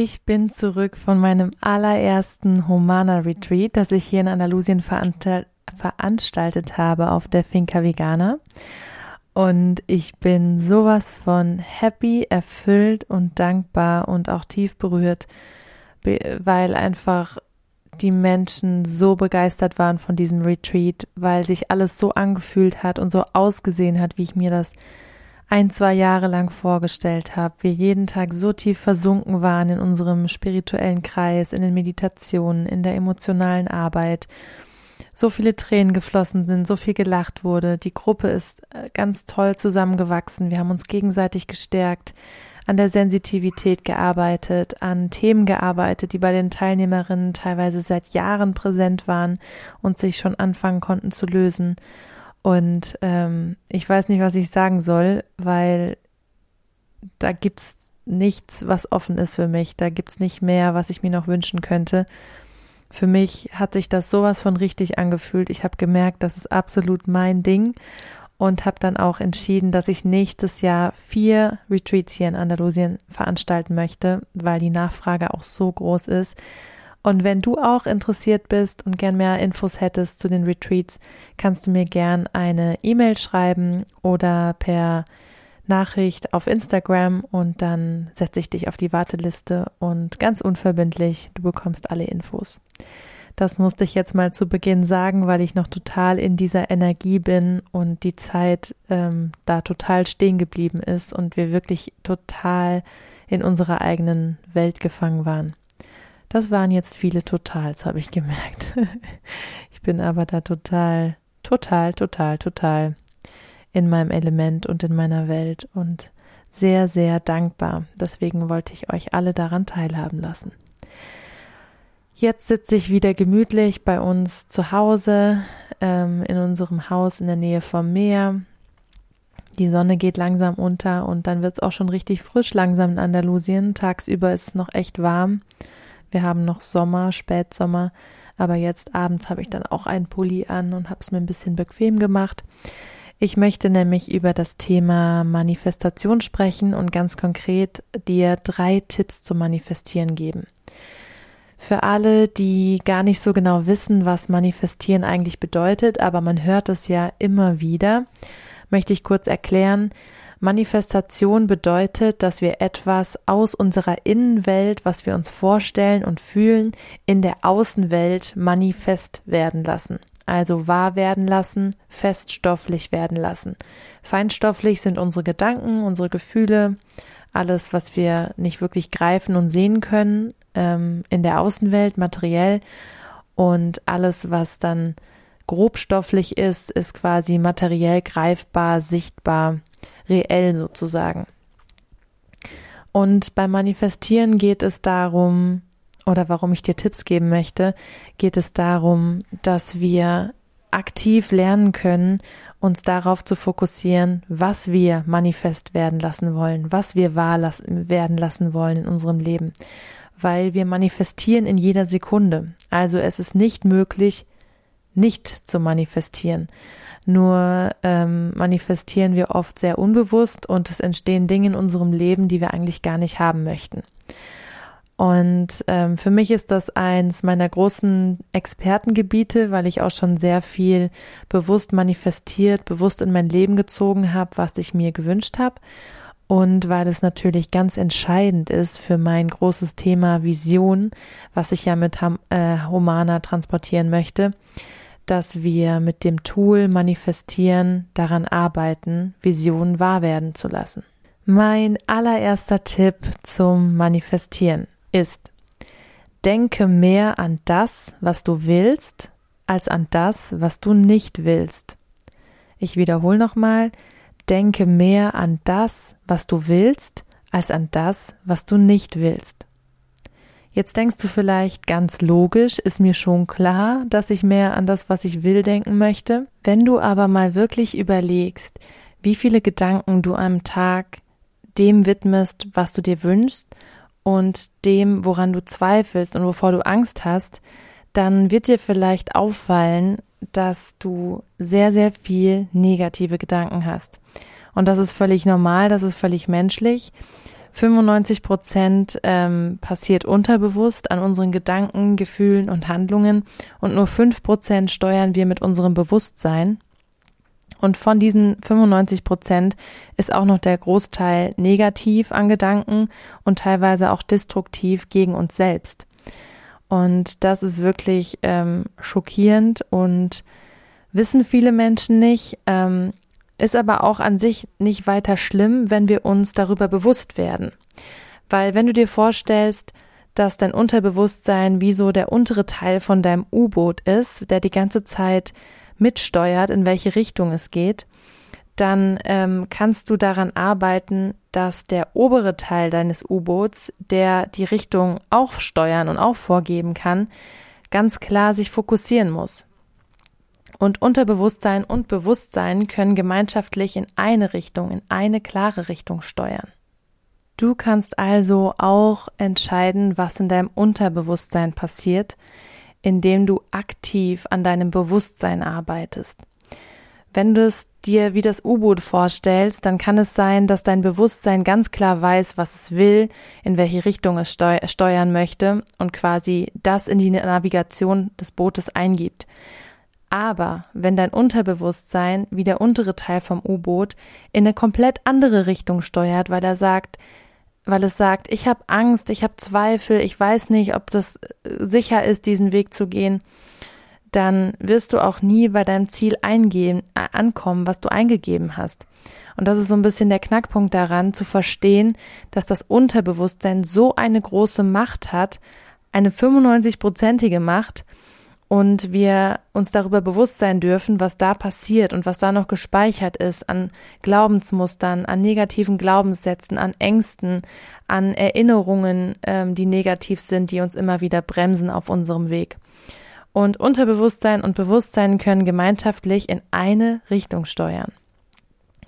Ich bin zurück von meinem allerersten Humana Retreat, das ich hier in Andalusien veranstaltet habe auf der Finca Vegana. Und ich bin sowas von happy, erfüllt und dankbar und auch tief berührt, weil einfach die Menschen so begeistert waren von diesem Retreat, weil sich alles so angefühlt hat und so ausgesehen hat, wie ich mir das ein, zwei Jahre lang vorgestellt habe, wir jeden Tag so tief versunken waren in unserem spirituellen Kreis, in den Meditationen, in der emotionalen Arbeit, so viele Tränen geflossen sind, so viel gelacht wurde. Die Gruppe ist äh, ganz toll zusammengewachsen. Wir haben uns gegenseitig gestärkt, an der Sensitivität gearbeitet, an Themen gearbeitet, die bei den Teilnehmerinnen teilweise seit Jahren präsent waren und sich schon anfangen konnten zu lösen. Und ähm, ich weiß nicht, was ich sagen soll, weil da gibt's nichts, was offen ist für mich. Da gibt's nicht mehr, was ich mir noch wünschen könnte. Für mich hat sich das sowas von richtig angefühlt. Ich habe gemerkt, das ist absolut mein Ding und habe dann auch entschieden, dass ich nächstes Jahr vier Retreats hier in Andalusien veranstalten möchte, weil die Nachfrage auch so groß ist und wenn du auch interessiert bist und gern mehr Infos hättest zu den Retreats, kannst du mir gern eine E-Mail schreiben oder per Nachricht auf Instagram und dann setze ich dich auf die Warteliste und ganz unverbindlich, du bekommst alle Infos. Das musste ich jetzt mal zu Beginn sagen, weil ich noch total in dieser Energie bin und die Zeit ähm, da total stehen geblieben ist und wir wirklich total in unserer eigenen Welt gefangen waren. Das waren jetzt viele Totals, habe ich gemerkt. ich bin aber da total, total, total, total in meinem Element und in meiner Welt und sehr, sehr dankbar. Deswegen wollte ich euch alle daran teilhaben lassen. Jetzt sitze ich wieder gemütlich bei uns zu Hause, ähm, in unserem Haus in der Nähe vom Meer. Die Sonne geht langsam unter und dann wird es auch schon richtig frisch langsam in Andalusien. Tagsüber ist es noch echt warm. Wir haben noch Sommer, Spätsommer, aber jetzt abends habe ich dann auch einen Pulli an und habe es mir ein bisschen bequem gemacht. Ich möchte nämlich über das Thema Manifestation sprechen und ganz konkret dir drei Tipps zum Manifestieren geben. Für alle, die gar nicht so genau wissen, was Manifestieren eigentlich bedeutet, aber man hört es ja immer wieder, möchte ich kurz erklären, Manifestation bedeutet, dass wir etwas aus unserer Innenwelt, was wir uns vorstellen und fühlen, in der Außenwelt manifest werden lassen. Also wahr werden lassen, feststofflich werden lassen. Feinstofflich sind unsere Gedanken, unsere Gefühle, alles, was wir nicht wirklich greifen und sehen können, ähm, in der Außenwelt, materiell. Und alles, was dann grobstofflich ist, ist quasi materiell greifbar, sichtbar, reell sozusagen. Und beim Manifestieren geht es darum, oder warum ich dir Tipps geben möchte, geht es darum, dass wir aktiv lernen können, uns darauf zu fokussieren, was wir manifest werden lassen wollen, was wir wahr lassen, werden lassen wollen in unserem Leben. Weil wir manifestieren in jeder Sekunde. Also es ist nicht möglich, nicht zu manifestieren. Nur ähm, manifestieren wir oft sehr unbewusst und es entstehen Dinge in unserem Leben, die wir eigentlich gar nicht haben möchten. Und ähm, für mich ist das eins meiner großen Expertengebiete, weil ich auch schon sehr viel bewusst manifestiert, bewusst in mein Leben gezogen habe, was ich mir gewünscht habe. Und weil es natürlich ganz entscheidend ist für mein großes Thema Vision, was ich ja mit äh, Humana transportieren möchte, dass wir mit dem Tool manifestieren, daran arbeiten, Visionen wahr werden zu lassen. Mein allererster Tipp zum Manifestieren ist, denke mehr an das, was du willst, als an das, was du nicht willst. Ich wiederhole nochmal, denke mehr an das, was du willst, als an das, was du nicht willst. Jetzt denkst du vielleicht ganz logisch, ist mir schon klar, dass ich mehr an das, was ich will, denken möchte. Wenn du aber mal wirklich überlegst, wie viele Gedanken du am Tag dem widmest, was du dir wünschst und dem, woran du zweifelst und wovor du Angst hast, dann wird dir vielleicht auffallen, dass du sehr, sehr viel negative Gedanken hast. Und das ist völlig normal, das ist völlig menschlich. 95 Prozent ähm, passiert unterbewusst an unseren Gedanken, Gefühlen und Handlungen und nur 5 Prozent steuern wir mit unserem Bewusstsein. Und von diesen 95 Prozent ist auch noch der Großteil negativ an Gedanken und teilweise auch destruktiv gegen uns selbst. Und das ist wirklich ähm, schockierend und wissen viele Menschen nicht. Ähm, ist aber auch an sich nicht weiter schlimm, wenn wir uns darüber bewusst werden. Weil wenn du dir vorstellst, dass dein Unterbewusstsein wie so der untere Teil von deinem U-Boot ist, der die ganze Zeit mitsteuert, in welche Richtung es geht, dann ähm, kannst du daran arbeiten, dass der obere Teil deines U-Boots, der die Richtung auch steuern und auch vorgeben kann, ganz klar sich fokussieren muss. Und Unterbewusstsein und Bewusstsein können gemeinschaftlich in eine Richtung, in eine klare Richtung steuern. Du kannst also auch entscheiden, was in deinem Unterbewusstsein passiert, indem du aktiv an deinem Bewusstsein arbeitest. Wenn du es dir wie das U-Boot vorstellst, dann kann es sein, dass dein Bewusstsein ganz klar weiß, was es will, in welche Richtung es steu steuern möchte und quasi das in die Navigation des Bootes eingibt. Aber wenn dein Unterbewusstsein, wie der untere Teil vom U-Boot, in eine komplett andere Richtung steuert, weil er sagt, weil es sagt, ich habe Angst, ich habe Zweifel, ich weiß nicht, ob das äh, sicher ist, diesen Weg zu gehen, dann wirst du auch nie bei deinem Ziel eingehen, äh, ankommen, was du eingegeben hast. Und das ist so ein bisschen der Knackpunkt daran, zu verstehen, dass das Unterbewusstsein so eine große Macht hat, eine 95-prozentige Macht, und wir uns darüber bewusst sein dürfen, was da passiert und was da noch gespeichert ist an Glaubensmustern, an negativen Glaubenssätzen, an Ängsten, an Erinnerungen, ähm, die negativ sind, die uns immer wieder bremsen auf unserem Weg. Und Unterbewusstsein und Bewusstsein können gemeinschaftlich in eine Richtung steuern.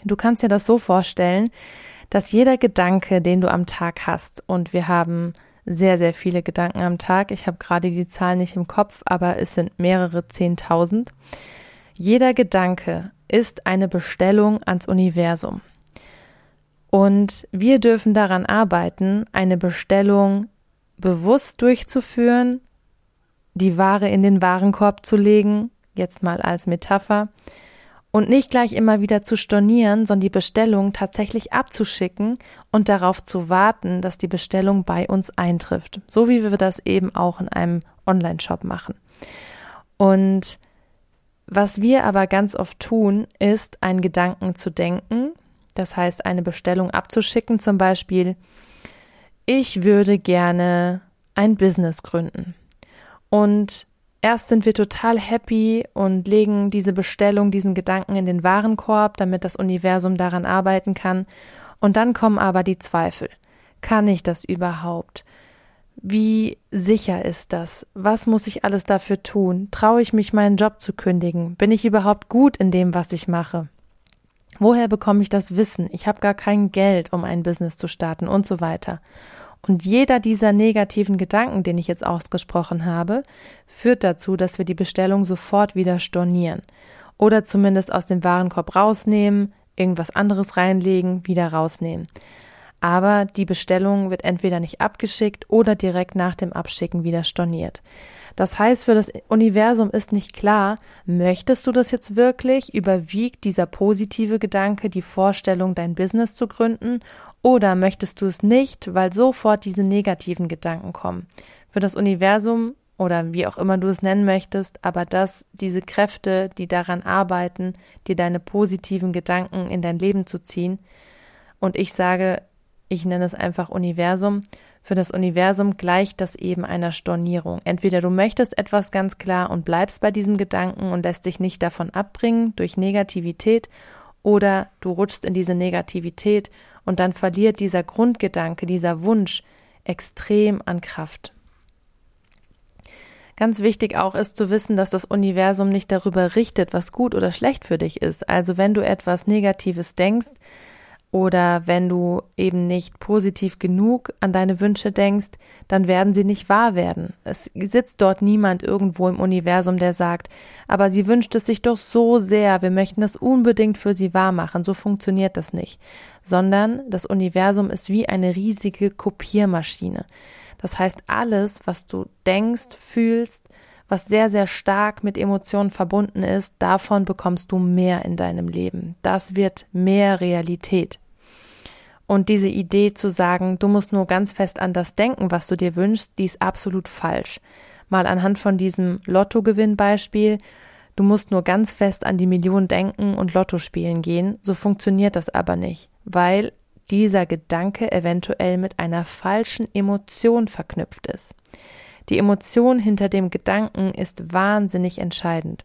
Du kannst dir das so vorstellen, dass jeder Gedanke, den du am Tag hast, und wir haben sehr, sehr viele Gedanken am Tag. Ich habe gerade die Zahl nicht im Kopf, aber es sind mehrere Zehntausend. Jeder Gedanke ist eine Bestellung ans Universum. Und wir dürfen daran arbeiten, eine Bestellung bewusst durchzuführen, die Ware in den Warenkorb zu legen, jetzt mal als Metapher, und nicht gleich immer wieder zu stornieren, sondern die Bestellung tatsächlich abzuschicken und darauf zu warten, dass die Bestellung bei uns eintrifft. So wie wir das eben auch in einem Online-Shop machen. Und was wir aber ganz oft tun, ist, einen Gedanken zu denken, das heißt, eine Bestellung abzuschicken, zum Beispiel, ich würde gerne ein Business gründen. Und Erst sind wir total happy und legen diese Bestellung, diesen Gedanken in den Warenkorb, damit das Universum daran arbeiten kann. Und dann kommen aber die Zweifel. Kann ich das überhaupt? Wie sicher ist das? Was muss ich alles dafür tun? Traue ich mich, meinen Job zu kündigen? Bin ich überhaupt gut in dem, was ich mache? Woher bekomme ich das Wissen? Ich habe gar kein Geld, um ein Business zu starten und so weiter. Und jeder dieser negativen Gedanken, den ich jetzt ausgesprochen habe, führt dazu, dass wir die Bestellung sofort wieder stornieren oder zumindest aus dem Warenkorb rausnehmen, irgendwas anderes reinlegen, wieder rausnehmen. Aber die Bestellung wird entweder nicht abgeschickt oder direkt nach dem Abschicken wieder storniert. Das heißt, für das Universum ist nicht klar, möchtest du das jetzt wirklich? Überwiegt dieser positive Gedanke die Vorstellung, dein Business zu gründen? Oder möchtest du es nicht, weil sofort diese negativen Gedanken kommen? Für das Universum oder wie auch immer du es nennen möchtest, aber dass diese Kräfte, die daran arbeiten, dir deine positiven Gedanken in dein Leben zu ziehen, und ich sage, ich nenne es einfach Universum, für das Universum gleicht das eben einer Stornierung. Entweder du möchtest etwas ganz klar und bleibst bei diesem Gedanken und lässt dich nicht davon abbringen durch Negativität, oder du rutschst in diese Negativität und dann verliert dieser Grundgedanke, dieser Wunsch extrem an Kraft. Ganz wichtig auch ist zu wissen, dass das Universum nicht darüber richtet, was gut oder schlecht für dich ist. Also wenn du etwas Negatives denkst, oder wenn du eben nicht positiv genug an deine Wünsche denkst, dann werden sie nicht wahr werden. Es sitzt dort niemand irgendwo im Universum, der sagt, aber sie wünscht es sich doch so sehr, wir möchten das unbedingt für sie wahr machen. So funktioniert das nicht. Sondern das Universum ist wie eine riesige Kopiermaschine. Das heißt, alles, was du denkst, fühlst, was sehr, sehr stark mit Emotionen verbunden ist, davon bekommst du mehr in deinem Leben. Das wird mehr Realität. Und diese Idee zu sagen, du musst nur ganz fest an das denken, was du dir wünschst, die ist absolut falsch. Mal anhand von diesem Lottogewinnbeispiel, du musst nur ganz fest an die Million denken und Lotto spielen gehen, so funktioniert das aber nicht, weil dieser Gedanke eventuell mit einer falschen Emotion verknüpft ist. Die Emotion hinter dem Gedanken ist wahnsinnig entscheidend.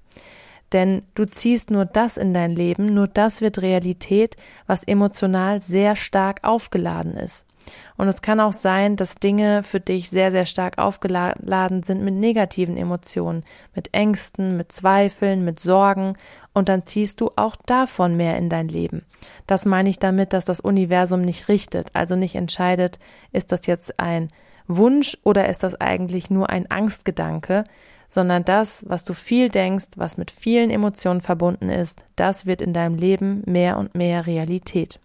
Denn du ziehst nur das in dein Leben, nur das wird Realität, was emotional sehr stark aufgeladen ist. Und es kann auch sein, dass Dinge für dich sehr, sehr stark aufgeladen sind mit negativen Emotionen, mit Ängsten, mit Zweifeln, mit Sorgen, und dann ziehst du auch davon mehr in dein Leben. Das meine ich damit, dass das Universum nicht richtet, also nicht entscheidet, ist das jetzt ein Wunsch oder ist das eigentlich nur ein Angstgedanke, sondern das, was du viel denkst, was mit vielen Emotionen verbunden ist, das wird in deinem Leben mehr und mehr Realität.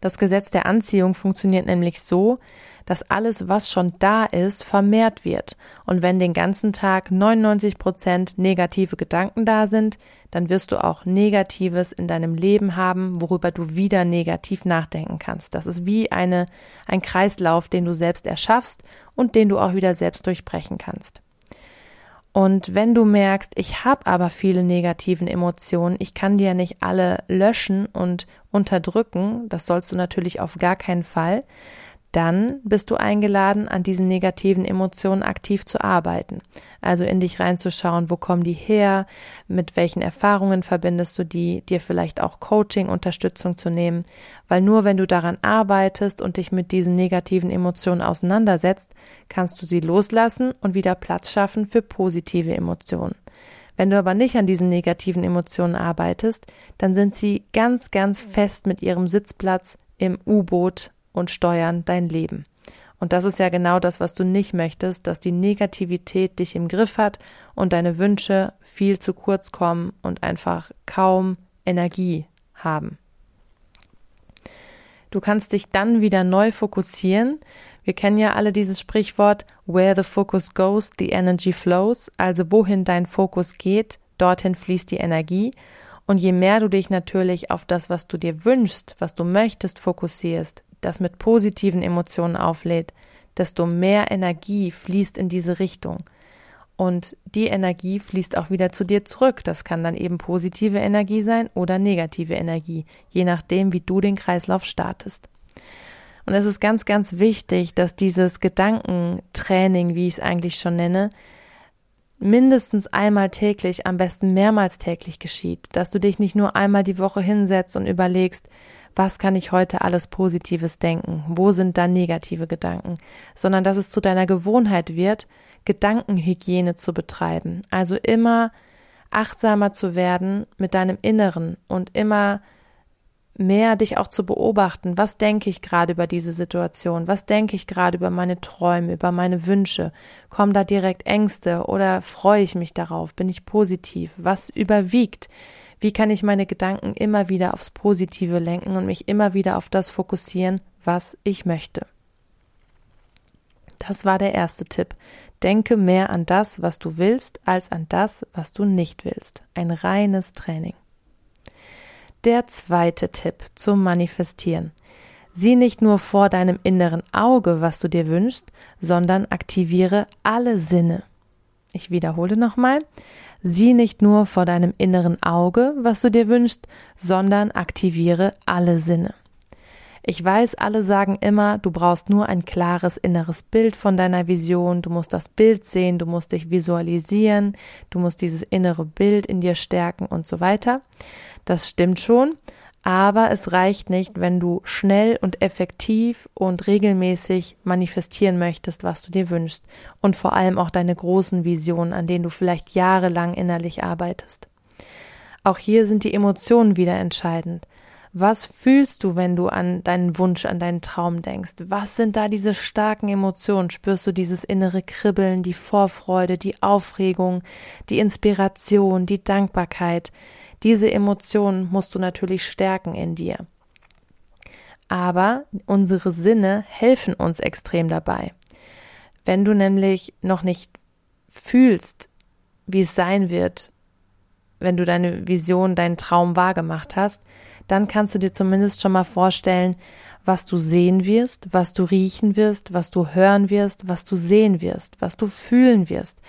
Das Gesetz der Anziehung funktioniert nämlich so, dass alles, was schon da ist, vermehrt wird. Und wenn den ganzen Tag 99 Prozent negative Gedanken da sind, dann wirst du auch Negatives in deinem Leben haben, worüber du wieder negativ nachdenken kannst. Das ist wie eine, ein Kreislauf, den du selbst erschaffst und den du auch wieder selbst durchbrechen kannst. Und wenn du merkst, ich habe aber viele negativen Emotionen, ich kann die ja nicht alle löschen und unterdrücken, das sollst du natürlich auf gar keinen Fall, dann bist du eingeladen, an diesen negativen Emotionen aktiv zu arbeiten. Also in dich reinzuschauen, wo kommen die her, mit welchen Erfahrungen verbindest du die, dir vielleicht auch Coaching, Unterstützung zu nehmen, weil nur wenn du daran arbeitest und dich mit diesen negativen Emotionen auseinandersetzt, kannst du sie loslassen und wieder Platz schaffen für positive Emotionen. Wenn du aber nicht an diesen negativen Emotionen arbeitest, dann sind sie ganz, ganz fest mit ihrem Sitzplatz im U-Boot und steuern dein Leben. Und das ist ja genau das, was du nicht möchtest, dass die Negativität dich im Griff hat und deine Wünsche viel zu kurz kommen und einfach kaum Energie haben. Du kannst dich dann wieder neu fokussieren. Wir kennen ja alle dieses Sprichwort, where the focus goes, the energy flows. Also wohin dein Fokus geht, dorthin fließt die Energie. Und je mehr du dich natürlich auf das, was du dir wünschst, was du möchtest, fokussierst, das mit positiven Emotionen auflädt, desto mehr Energie fließt in diese Richtung. Und die Energie fließt auch wieder zu dir zurück. Das kann dann eben positive Energie sein oder negative Energie, je nachdem, wie du den Kreislauf startest. Und es ist ganz, ganz wichtig, dass dieses Gedankentraining, wie ich es eigentlich schon nenne, mindestens einmal täglich, am besten mehrmals täglich geschieht. Dass du dich nicht nur einmal die Woche hinsetzt und überlegst, was kann ich heute alles Positives denken? Wo sind da negative Gedanken? Sondern dass es zu deiner Gewohnheit wird, Gedankenhygiene zu betreiben. Also immer achtsamer zu werden mit deinem Inneren und immer mehr dich auch zu beobachten, was denke ich gerade über diese Situation, was denke ich gerade über meine Träume, über meine Wünsche, kommen da direkt Ängste oder freue ich mich darauf, bin ich positiv, was überwiegt, wie kann ich meine Gedanken immer wieder aufs Positive lenken und mich immer wieder auf das fokussieren, was ich möchte? Das war der erste Tipp. Denke mehr an das, was du willst, als an das, was du nicht willst. Ein reines Training. Der zweite Tipp zum Manifestieren. Sieh nicht nur vor deinem inneren Auge, was du dir wünschst, sondern aktiviere alle Sinne. Ich wiederhole nochmal. Sieh nicht nur vor deinem inneren Auge, was du dir wünschst, sondern aktiviere alle Sinne. Ich weiß, alle sagen immer, du brauchst nur ein klares inneres Bild von deiner Vision, du musst das Bild sehen, du musst dich visualisieren, du musst dieses innere Bild in dir stärken und so weiter. Das stimmt schon, aber es reicht nicht, wenn du schnell und effektiv und regelmäßig manifestieren möchtest, was du dir wünschst und vor allem auch deine großen Visionen, an denen du vielleicht jahrelang innerlich arbeitest. Auch hier sind die Emotionen wieder entscheidend. Was fühlst du, wenn du an deinen Wunsch, an deinen Traum denkst? Was sind da diese starken Emotionen? Spürst du dieses innere Kribbeln, die Vorfreude, die Aufregung, die Inspiration, die Dankbarkeit? Diese Emotionen musst du natürlich stärken in dir. Aber unsere Sinne helfen uns extrem dabei. Wenn du nämlich noch nicht fühlst, wie es sein wird, wenn du deine Vision, deinen Traum wahrgemacht hast, dann kannst du dir zumindest schon mal vorstellen, was du sehen wirst, was du riechen wirst, was du hören wirst, was du sehen wirst, was du fühlen wirst.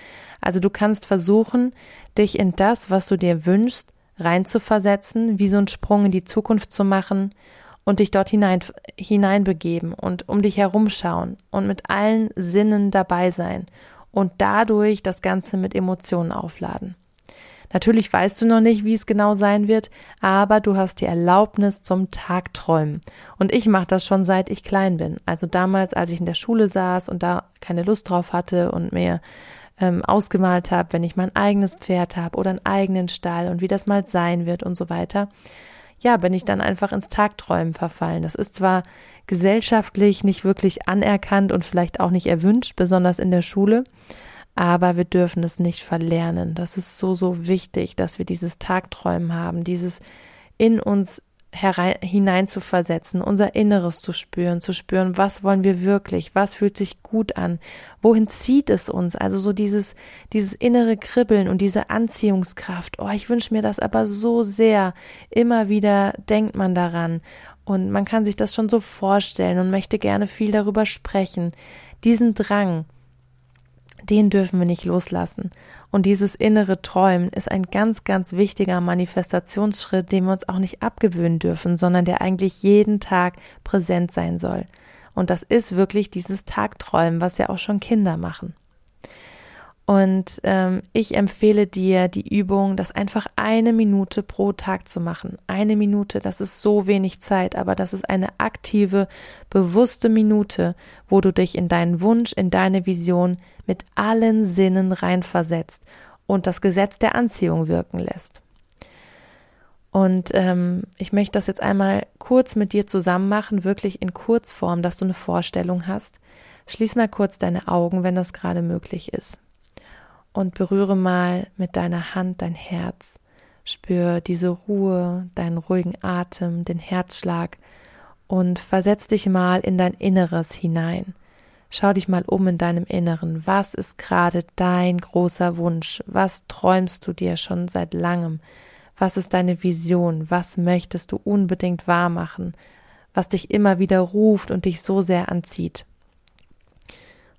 Also du kannst versuchen, dich in das, was du dir wünschst, reinzuversetzen, wie so einen Sprung in die Zukunft zu machen und dich dort hinein, hineinbegeben und um dich herumschauen und mit allen Sinnen dabei sein und dadurch das Ganze mit Emotionen aufladen. Natürlich weißt du noch nicht, wie es genau sein wird, aber du hast die Erlaubnis zum Tagträumen. Und ich mache das schon seit ich klein bin. Also damals, als ich in der Schule saß und da keine Lust drauf hatte und mir ähm, ausgemalt habe, wenn ich mein eigenes Pferd habe oder einen eigenen Stall und wie das mal sein wird und so weiter. Ja, bin ich dann einfach ins Tagträumen verfallen. Das ist zwar gesellschaftlich nicht wirklich anerkannt und vielleicht auch nicht erwünscht, besonders in der Schule, aber wir dürfen es nicht verlernen. Das ist so, so wichtig, dass wir dieses Tagträumen haben, dieses in uns herein, hinein zu versetzen, unser Inneres zu spüren, zu spüren, was wollen wir wirklich, was fühlt sich gut an, wohin zieht es uns, also so dieses, dieses innere Kribbeln und diese Anziehungskraft. Oh, ich wünsche mir das aber so sehr. Immer wieder denkt man daran und man kann sich das schon so vorstellen und möchte gerne viel darüber sprechen. Diesen Drang, den dürfen wir nicht loslassen. Und dieses innere Träumen ist ein ganz, ganz wichtiger Manifestationsschritt, den wir uns auch nicht abgewöhnen dürfen, sondern der eigentlich jeden Tag präsent sein soll. Und das ist wirklich dieses Tagträumen, was ja auch schon Kinder machen. Und ähm, ich empfehle dir die Übung, das einfach eine Minute pro Tag zu machen. Eine Minute, das ist so wenig Zeit, aber das ist eine aktive, bewusste Minute, wo du dich in deinen Wunsch, in deine Vision mit allen Sinnen reinversetzt und das Gesetz der Anziehung wirken lässt. Und ähm, ich möchte das jetzt einmal kurz mit dir zusammen machen, wirklich in Kurzform, dass du eine Vorstellung hast. Schließ mal kurz deine Augen, wenn das gerade möglich ist und berühre mal mit deiner Hand dein Herz. Spür diese Ruhe, deinen ruhigen Atem, den Herzschlag und versetz dich mal in dein Inneres hinein. Schau dich mal um in deinem Inneren. Was ist gerade dein großer Wunsch? Was träumst du dir schon seit langem? Was ist deine Vision? Was möchtest du unbedingt wahr machen? Was dich immer wieder ruft und dich so sehr anzieht?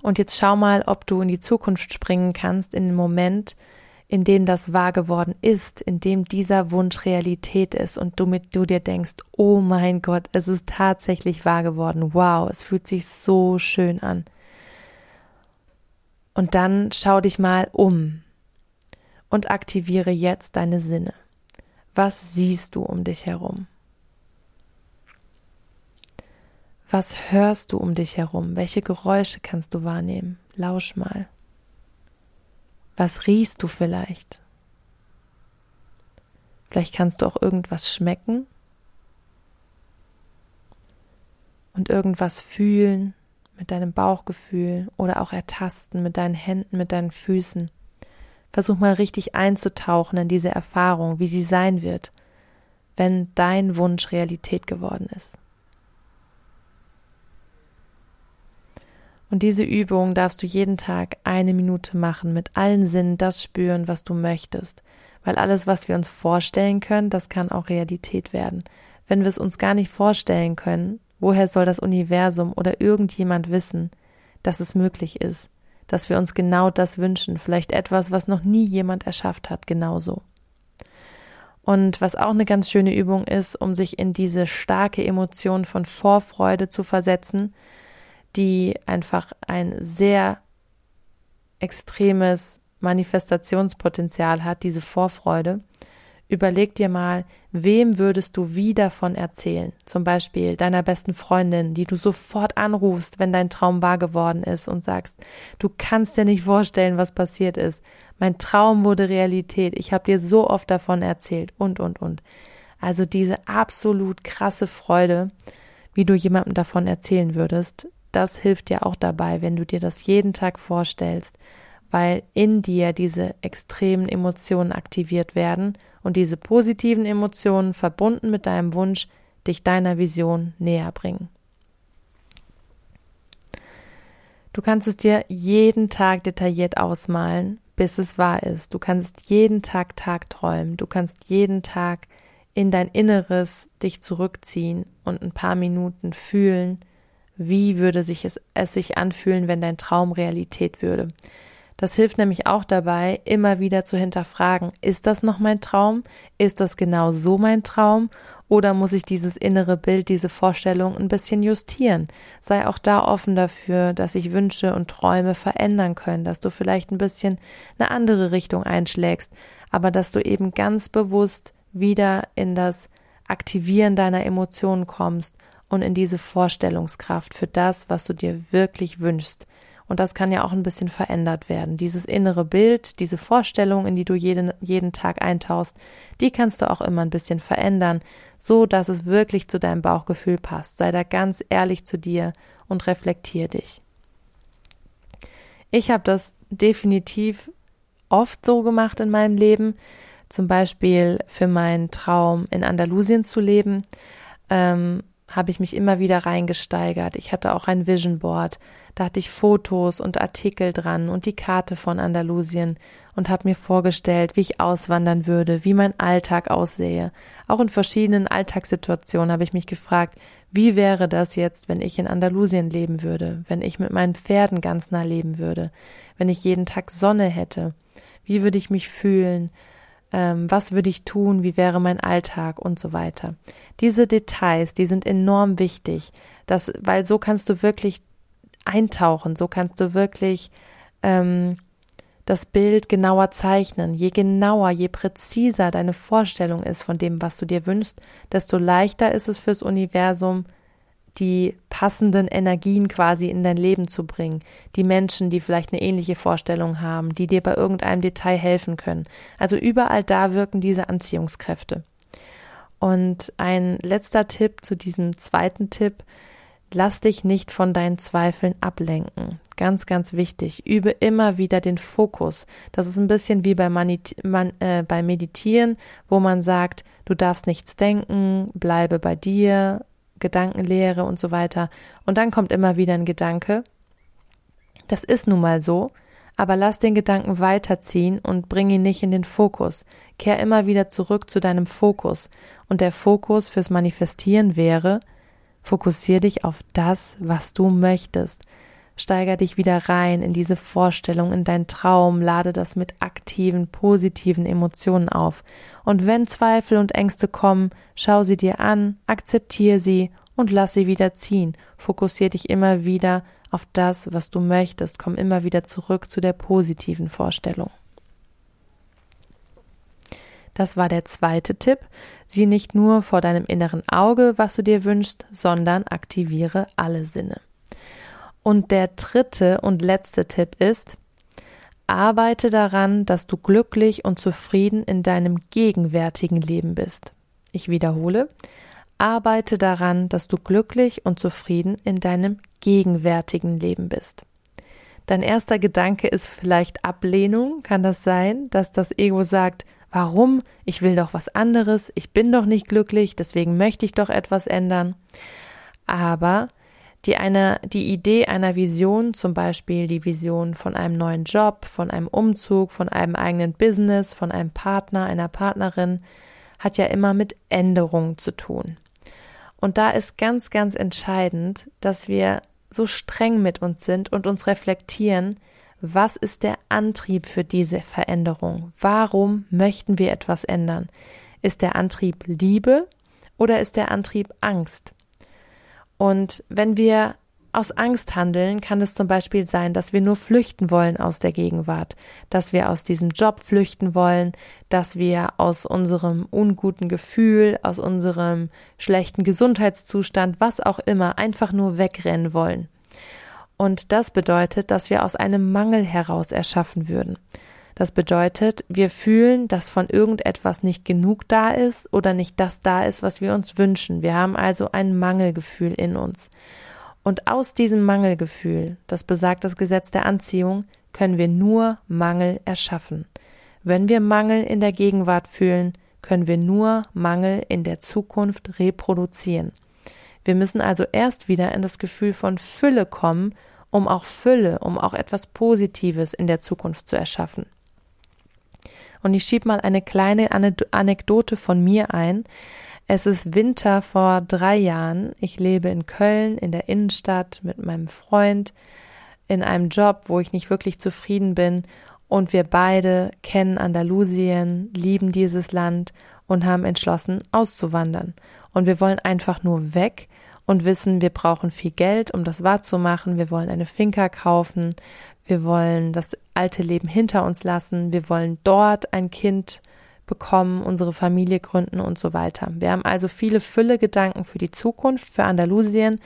Und jetzt schau mal, ob du in die Zukunft springen kannst, in den Moment, in dem das wahr geworden ist, in dem dieser Wunsch Realität ist und du mit du dir denkst, oh mein Gott, es ist tatsächlich wahr geworden. Wow, es fühlt sich so schön an. Und dann schau dich mal um und aktiviere jetzt deine Sinne. Was siehst du um dich herum? Was hörst du um dich herum? Welche Geräusche kannst du wahrnehmen? Lausch mal. Was riechst du vielleicht? Vielleicht kannst du auch irgendwas schmecken und irgendwas fühlen mit deinem Bauchgefühl oder auch ertasten mit deinen Händen, mit deinen Füßen. Versuch mal richtig einzutauchen in diese Erfahrung, wie sie sein wird, wenn dein Wunsch Realität geworden ist. Und diese Übung darfst du jeden Tag eine Minute machen, mit allen Sinnen das spüren, was du möchtest. Weil alles, was wir uns vorstellen können, das kann auch Realität werden. Wenn wir es uns gar nicht vorstellen können, woher soll das Universum oder irgendjemand wissen, dass es möglich ist, dass wir uns genau das wünschen, vielleicht etwas, was noch nie jemand erschafft hat, genauso. Und was auch eine ganz schöne Übung ist, um sich in diese starke Emotion von Vorfreude zu versetzen, die einfach ein sehr extremes Manifestationspotenzial hat, diese Vorfreude. Überleg dir mal, wem würdest du wie davon erzählen? Zum Beispiel deiner besten Freundin, die du sofort anrufst, wenn dein Traum wahr geworden ist und sagst, du kannst dir nicht vorstellen, was passiert ist. Mein Traum wurde Realität. Ich habe dir so oft davon erzählt und, und, und. Also diese absolut krasse Freude, wie du jemandem davon erzählen würdest, das hilft dir auch dabei, wenn du dir das jeden Tag vorstellst, weil in dir diese extremen Emotionen aktiviert werden und diese positiven Emotionen verbunden mit deinem Wunsch dich deiner Vision näher bringen. Du kannst es dir jeden Tag detailliert ausmalen, bis es wahr ist. Du kannst jeden Tag Tag träumen. Du kannst jeden Tag in dein Inneres dich zurückziehen und ein paar Minuten fühlen, wie würde sich es, es sich anfühlen, wenn dein Traum Realität würde. Das hilft nämlich auch dabei, immer wieder zu hinterfragen, ist das noch mein Traum? Ist das genau so mein Traum? Oder muss ich dieses innere Bild, diese Vorstellung ein bisschen justieren? Sei auch da offen dafür, dass sich Wünsche und Träume verändern können, dass du vielleicht ein bisschen eine andere Richtung einschlägst, aber dass du eben ganz bewusst wieder in das Aktivieren deiner Emotionen kommst und in diese Vorstellungskraft für das, was du dir wirklich wünschst. Und das kann ja auch ein bisschen verändert werden. Dieses innere Bild, diese Vorstellung, in die du jeden, jeden Tag eintauchst, die kannst du auch immer ein bisschen verändern, so dass es wirklich zu deinem Bauchgefühl passt. Sei da ganz ehrlich zu dir und reflektier dich. Ich habe das definitiv oft so gemacht in meinem Leben, zum Beispiel für meinen Traum in Andalusien zu leben. Ähm, habe ich mich immer wieder reingesteigert. Ich hatte auch ein Vision Board. Da hatte ich Fotos und Artikel dran und die Karte von Andalusien und habe mir vorgestellt, wie ich auswandern würde, wie mein Alltag aussähe. Auch in verschiedenen Alltagssituationen habe ich mich gefragt, wie wäre das jetzt, wenn ich in Andalusien leben würde, wenn ich mit meinen Pferden ganz nah leben würde, wenn ich jeden Tag Sonne hätte? Wie würde ich mich fühlen? Ähm, was würde ich tun, wie wäre mein Alltag und so weiter. Diese Details, die sind enorm wichtig, dass, weil so kannst du wirklich eintauchen, so kannst du wirklich ähm, das Bild genauer zeichnen. Je genauer, je präziser deine Vorstellung ist von dem, was du dir wünschst, desto leichter ist es fürs Universum, die passenden Energien quasi in dein Leben zu bringen. Die Menschen, die vielleicht eine ähnliche Vorstellung haben, die dir bei irgendeinem Detail helfen können. Also überall da wirken diese Anziehungskräfte. Und ein letzter Tipp zu diesem zweiten Tipp. Lass dich nicht von deinen Zweifeln ablenken. Ganz, ganz wichtig. Übe immer wieder den Fokus. Das ist ein bisschen wie bei, Manit man, äh, bei Meditieren, wo man sagt, du darfst nichts denken, bleibe bei dir, Gedankenlehre und so weiter. Und dann kommt immer wieder ein Gedanke. Das ist nun mal so, aber lass den Gedanken weiterziehen und bring ihn nicht in den Fokus. Kehr immer wieder zurück zu deinem Fokus. Und der Fokus fürs Manifestieren wäre, fokussier dich auf das, was du möchtest. Steiger dich wieder rein in diese Vorstellung, in deinen Traum, lade das mit aktiven, positiven Emotionen auf. Und wenn Zweifel und Ängste kommen, schau sie dir an, akzeptiere sie und lass sie wieder ziehen. Fokussier dich immer wieder auf das, was du möchtest. Komm immer wieder zurück zu der positiven Vorstellung. Das war der zweite Tipp. Sieh nicht nur vor deinem inneren Auge, was du dir wünschst, sondern aktiviere alle Sinne. Und der dritte und letzte Tipp ist, arbeite daran, dass du glücklich und zufrieden in deinem gegenwärtigen Leben bist. Ich wiederhole, arbeite daran, dass du glücklich und zufrieden in deinem gegenwärtigen Leben bist. Dein erster Gedanke ist vielleicht Ablehnung, kann das sein, dass das Ego sagt, warum? Ich will doch was anderes, ich bin doch nicht glücklich, deswegen möchte ich doch etwas ändern. Aber die eine, die Idee einer Vision, zum Beispiel die Vision von einem neuen Job, von einem Umzug, von einem eigenen Business, von einem Partner, einer Partnerin, hat ja immer mit Änderungen zu tun. Und da ist ganz, ganz entscheidend, dass wir so streng mit uns sind und uns reflektieren, was ist der Antrieb für diese Veränderung? Warum möchten wir etwas ändern? Ist der Antrieb Liebe oder ist der Antrieb Angst? Und wenn wir aus Angst handeln, kann es zum Beispiel sein, dass wir nur flüchten wollen aus der Gegenwart, dass wir aus diesem Job flüchten wollen, dass wir aus unserem unguten Gefühl, aus unserem schlechten Gesundheitszustand, was auch immer, einfach nur wegrennen wollen. Und das bedeutet, dass wir aus einem Mangel heraus erschaffen würden. Das bedeutet, wir fühlen, dass von irgendetwas nicht genug da ist oder nicht das da ist, was wir uns wünschen. Wir haben also ein Mangelgefühl in uns. Und aus diesem Mangelgefühl, das besagt das Gesetz der Anziehung, können wir nur Mangel erschaffen. Wenn wir Mangel in der Gegenwart fühlen, können wir nur Mangel in der Zukunft reproduzieren. Wir müssen also erst wieder in das Gefühl von Fülle kommen, um auch Fülle, um auch etwas Positives in der Zukunft zu erschaffen. Und ich schiebe mal eine kleine Anekdote von mir ein. Es ist Winter vor drei Jahren. Ich lebe in Köln, in der Innenstadt mit meinem Freund, in einem Job, wo ich nicht wirklich zufrieden bin. Und wir beide kennen Andalusien, lieben dieses Land und haben entschlossen, auszuwandern. Und wir wollen einfach nur weg und wissen, wir brauchen viel Geld, um das wahrzumachen. Wir wollen eine Finca kaufen. Wir wollen das alte Leben hinter uns lassen. Wir wollen dort ein Kind bekommen, unsere Familie gründen und so weiter. Wir haben also viele Fülle Gedanken für die Zukunft, für Andalusien,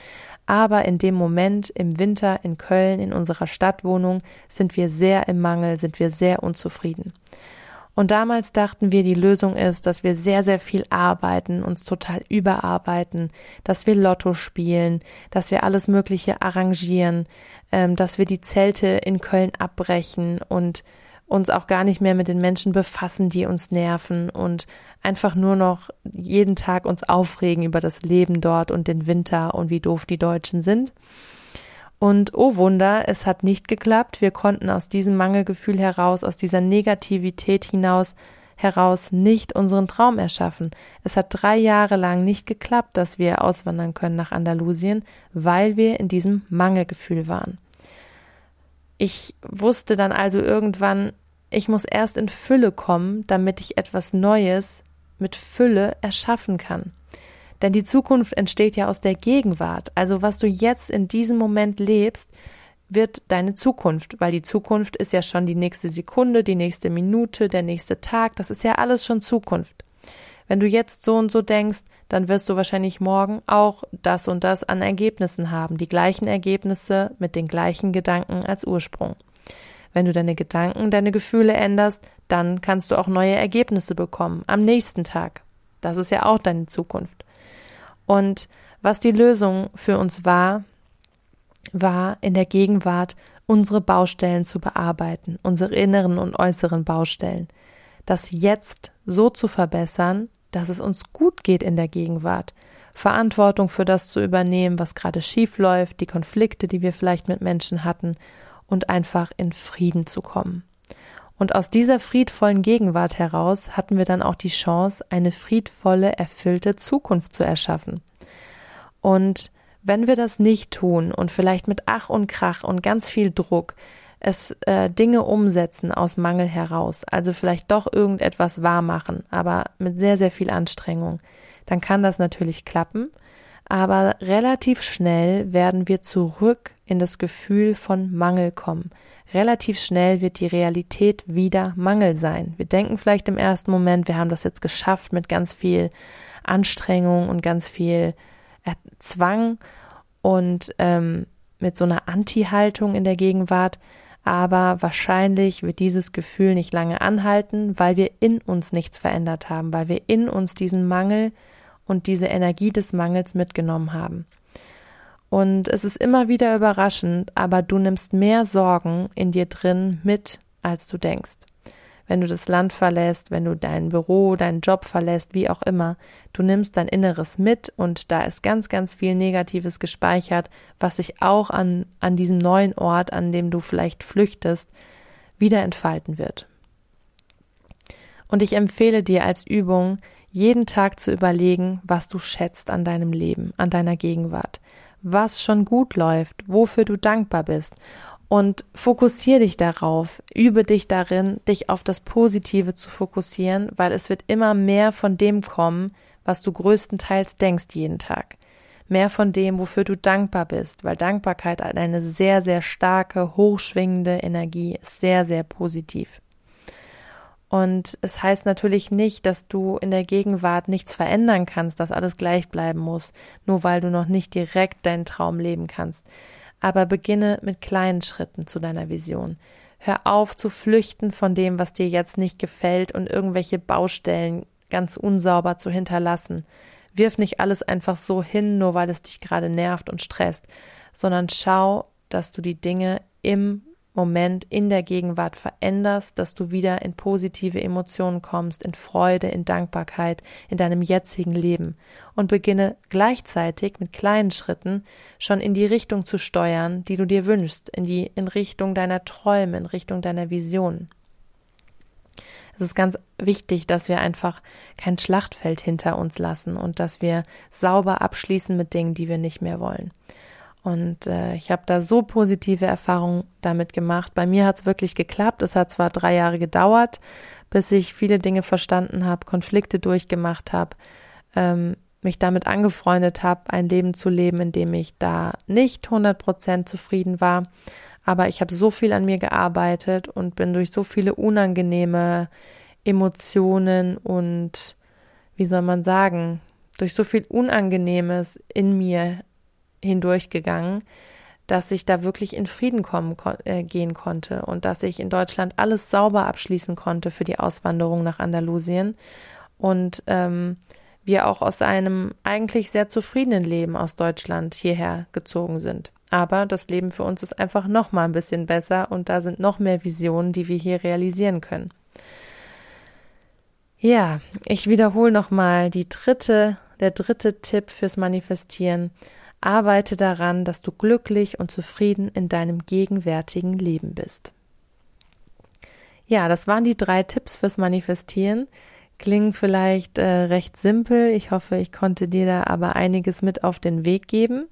aber in dem Moment im Winter in Köln, in unserer Stadtwohnung, sind wir sehr im Mangel, sind wir sehr unzufrieden. Und damals dachten wir, die Lösung ist, dass wir sehr, sehr viel arbeiten, uns total überarbeiten, dass wir Lotto spielen, dass wir alles Mögliche arrangieren, ähm, dass wir die Zelte in Köln abbrechen und uns auch gar nicht mehr mit den Menschen befassen, die uns nerven und einfach nur noch jeden Tag uns aufregen über das Leben dort und den Winter und wie doof die Deutschen sind. Und oh Wunder, es hat nicht geklappt. Wir konnten aus diesem Mangelgefühl heraus, aus dieser Negativität hinaus heraus nicht unseren Traum erschaffen. Es hat drei Jahre lang nicht geklappt, dass wir auswandern können nach Andalusien, weil wir in diesem Mangelgefühl waren. Ich wusste dann also irgendwann, ich muss erst in Fülle kommen, damit ich etwas Neues mit Fülle erschaffen kann. Denn die Zukunft entsteht ja aus der Gegenwart. Also was du jetzt in diesem Moment lebst, wird deine Zukunft, weil die Zukunft ist ja schon die nächste Sekunde, die nächste Minute, der nächste Tag, das ist ja alles schon Zukunft. Wenn du jetzt so und so denkst, dann wirst du wahrscheinlich morgen auch das und das an Ergebnissen haben, die gleichen Ergebnisse mit den gleichen Gedanken als Ursprung. Wenn du deine Gedanken, deine Gefühle änderst, dann kannst du auch neue Ergebnisse bekommen am nächsten Tag. Das ist ja auch deine Zukunft. Und was die Lösung für uns war, war in der Gegenwart unsere Baustellen zu bearbeiten, unsere inneren und äußeren Baustellen. Das jetzt so zu verbessern, dass es uns gut geht in der Gegenwart. Verantwortung für das zu übernehmen, was gerade schief läuft, die Konflikte, die wir vielleicht mit Menschen hatten und einfach in Frieden zu kommen. Und aus dieser friedvollen Gegenwart heraus hatten wir dann auch die Chance, eine friedvolle, erfüllte Zukunft zu erschaffen. Und wenn wir das nicht tun und vielleicht mit Ach und Krach und ganz viel Druck es äh, Dinge umsetzen aus Mangel heraus, also vielleicht doch irgendetwas wahrmachen, aber mit sehr, sehr viel Anstrengung, dann kann das natürlich klappen, aber relativ schnell werden wir zurück in das Gefühl von Mangel kommen. Relativ schnell wird die Realität wieder Mangel sein. Wir denken vielleicht im ersten Moment, wir haben das jetzt geschafft mit ganz viel Anstrengung und ganz viel Zwang und ähm, mit so einer Anti-Haltung in der Gegenwart. Aber wahrscheinlich wird dieses Gefühl nicht lange anhalten, weil wir in uns nichts verändert haben, weil wir in uns diesen Mangel und diese Energie des Mangels mitgenommen haben. Und es ist immer wieder überraschend, aber du nimmst mehr Sorgen in dir drin mit, als du denkst. Wenn du das Land verlässt, wenn du dein Büro, deinen Job verlässt, wie auch immer, du nimmst dein Inneres mit und da ist ganz, ganz viel Negatives gespeichert, was sich auch an, an diesem neuen Ort, an dem du vielleicht flüchtest, wieder entfalten wird. Und ich empfehle dir als Übung, jeden Tag zu überlegen, was du schätzt an deinem Leben, an deiner Gegenwart was schon gut läuft, wofür du dankbar bist Und fokussiere dich darauf, übe dich darin, dich auf das Positive zu fokussieren, weil es wird immer mehr von dem kommen, was du größtenteils denkst jeden Tag. Mehr von dem, wofür du dankbar bist, weil Dankbarkeit eine sehr, sehr starke, hochschwingende Energie ist, sehr, sehr positiv. Und es heißt natürlich nicht, dass du in der Gegenwart nichts verändern kannst, dass alles gleich bleiben muss, nur weil du noch nicht direkt deinen Traum leben kannst aber beginne mit kleinen Schritten zu deiner Vision. Hör auf zu flüchten von dem, was dir jetzt nicht gefällt und irgendwelche Baustellen ganz unsauber zu hinterlassen. Wirf nicht alles einfach so hin, nur weil es dich gerade nervt und stresst, sondern schau, dass du die Dinge im Moment in der Gegenwart veränderst, dass du wieder in positive Emotionen kommst, in Freude, in Dankbarkeit, in deinem jetzigen Leben und beginne gleichzeitig mit kleinen Schritten schon in die Richtung zu steuern, die du dir wünschst, in die in Richtung deiner Träume, in Richtung deiner Visionen. Es ist ganz wichtig, dass wir einfach kein Schlachtfeld hinter uns lassen und dass wir sauber abschließen mit Dingen, die wir nicht mehr wollen. Und äh, ich habe da so positive Erfahrungen damit gemacht. Bei mir hat es wirklich geklappt. Es hat zwar drei Jahre gedauert, bis ich viele Dinge verstanden habe, Konflikte durchgemacht habe, ähm, mich damit angefreundet habe, ein Leben zu leben, in dem ich da nicht 100% zufrieden war. Aber ich habe so viel an mir gearbeitet und bin durch so viele unangenehme Emotionen und, wie soll man sagen, durch so viel Unangenehmes in mir hindurchgegangen, dass ich da wirklich in Frieden kommen äh, gehen konnte und dass ich in Deutschland alles sauber abschließen konnte für die Auswanderung nach Andalusien und ähm, wir auch aus einem eigentlich sehr zufriedenen Leben aus Deutschland hierher gezogen sind. Aber das Leben für uns ist einfach noch mal ein bisschen besser und da sind noch mehr Visionen, die wir hier realisieren können. Ja, ich wiederhole noch mal die dritte, der dritte Tipp fürs Manifestieren. Arbeite daran, dass du glücklich und zufrieden in deinem gegenwärtigen Leben bist. Ja, das waren die drei Tipps fürs Manifestieren. Klingen vielleicht äh, recht simpel. Ich hoffe, ich konnte dir da aber einiges mit auf den Weg geben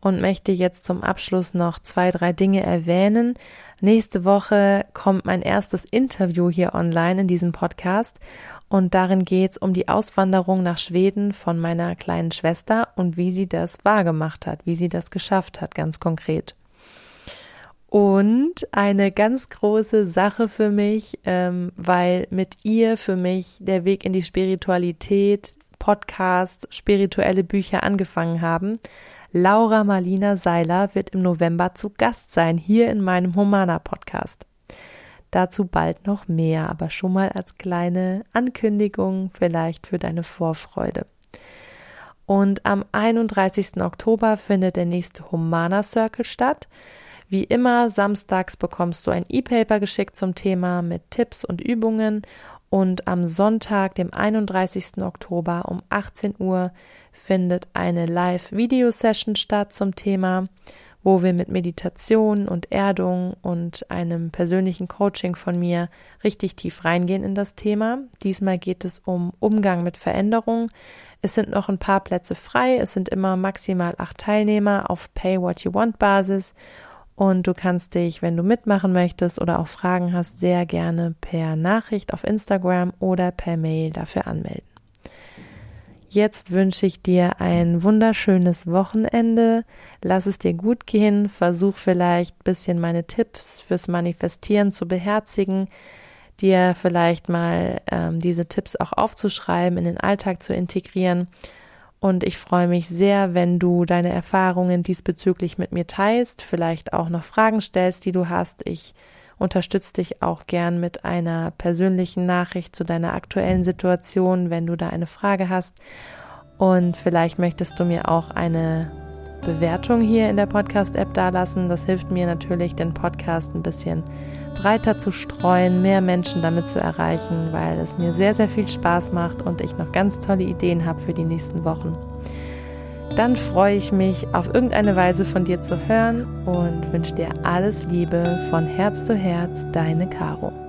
und möchte jetzt zum Abschluss noch zwei, drei Dinge erwähnen. Nächste Woche kommt mein erstes Interview hier online in diesem Podcast und darin geht es um die Auswanderung nach Schweden von meiner kleinen Schwester und wie sie das wahrgemacht hat, wie sie das geschafft hat, ganz konkret. Und eine ganz große Sache für mich, ähm, weil mit ihr für mich der Weg in die Spiritualität, Podcasts, spirituelle Bücher angefangen haben. Laura Marlina Seiler wird im November zu Gast sein, hier in meinem Humana Podcast. Dazu bald noch mehr, aber schon mal als kleine Ankündigung vielleicht für deine Vorfreude. Und am 31. Oktober findet der nächste Humana Circle statt. Wie immer, samstags bekommst du ein E-Paper geschickt zum Thema mit Tipps und Übungen und am Sonntag, dem 31. Oktober um 18 Uhr findet eine Live-Video-Session statt zum Thema wo wir mit Meditation und Erdung und einem persönlichen Coaching von mir richtig tief reingehen in das Thema. Diesmal geht es um Umgang mit Veränderung. Es sind noch ein paar Plätze frei. Es sind immer maximal acht Teilnehmer auf Pay What You Want Basis. Und du kannst dich, wenn du mitmachen möchtest oder auch Fragen hast, sehr gerne per Nachricht auf Instagram oder per Mail dafür anmelden. Jetzt wünsche ich dir ein wunderschönes Wochenende. Lass es dir gut gehen. Versuch vielleicht ein bisschen meine Tipps fürs Manifestieren zu beherzigen, dir vielleicht mal ähm, diese Tipps auch aufzuschreiben, in den Alltag zu integrieren. Und ich freue mich sehr, wenn du deine Erfahrungen diesbezüglich mit mir teilst, vielleicht auch noch Fragen stellst, die du hast. Ich unterstütze dich auch gern mit einer persönlichen Nachricht zu deiner aktuellen Situation, wenn du da eine Frage hast. Und vielleicht möchtest du mir auch eine Bewertung hier in der Podcast-App dalassen. Das hilft mir natürlich, den Podcast ein bisschen breiter zu streuen, mehr Menschen damit zu erreichen, weil es mir sehr, sehr viel Spaß macht und ich noch ganz tolle Ideen habe für die nächsten Wochen dann freue ich mich auf irgendeine Weise von dir zu hören und wünsche dir alles Liebe von Herz zu Herz, deine Caro.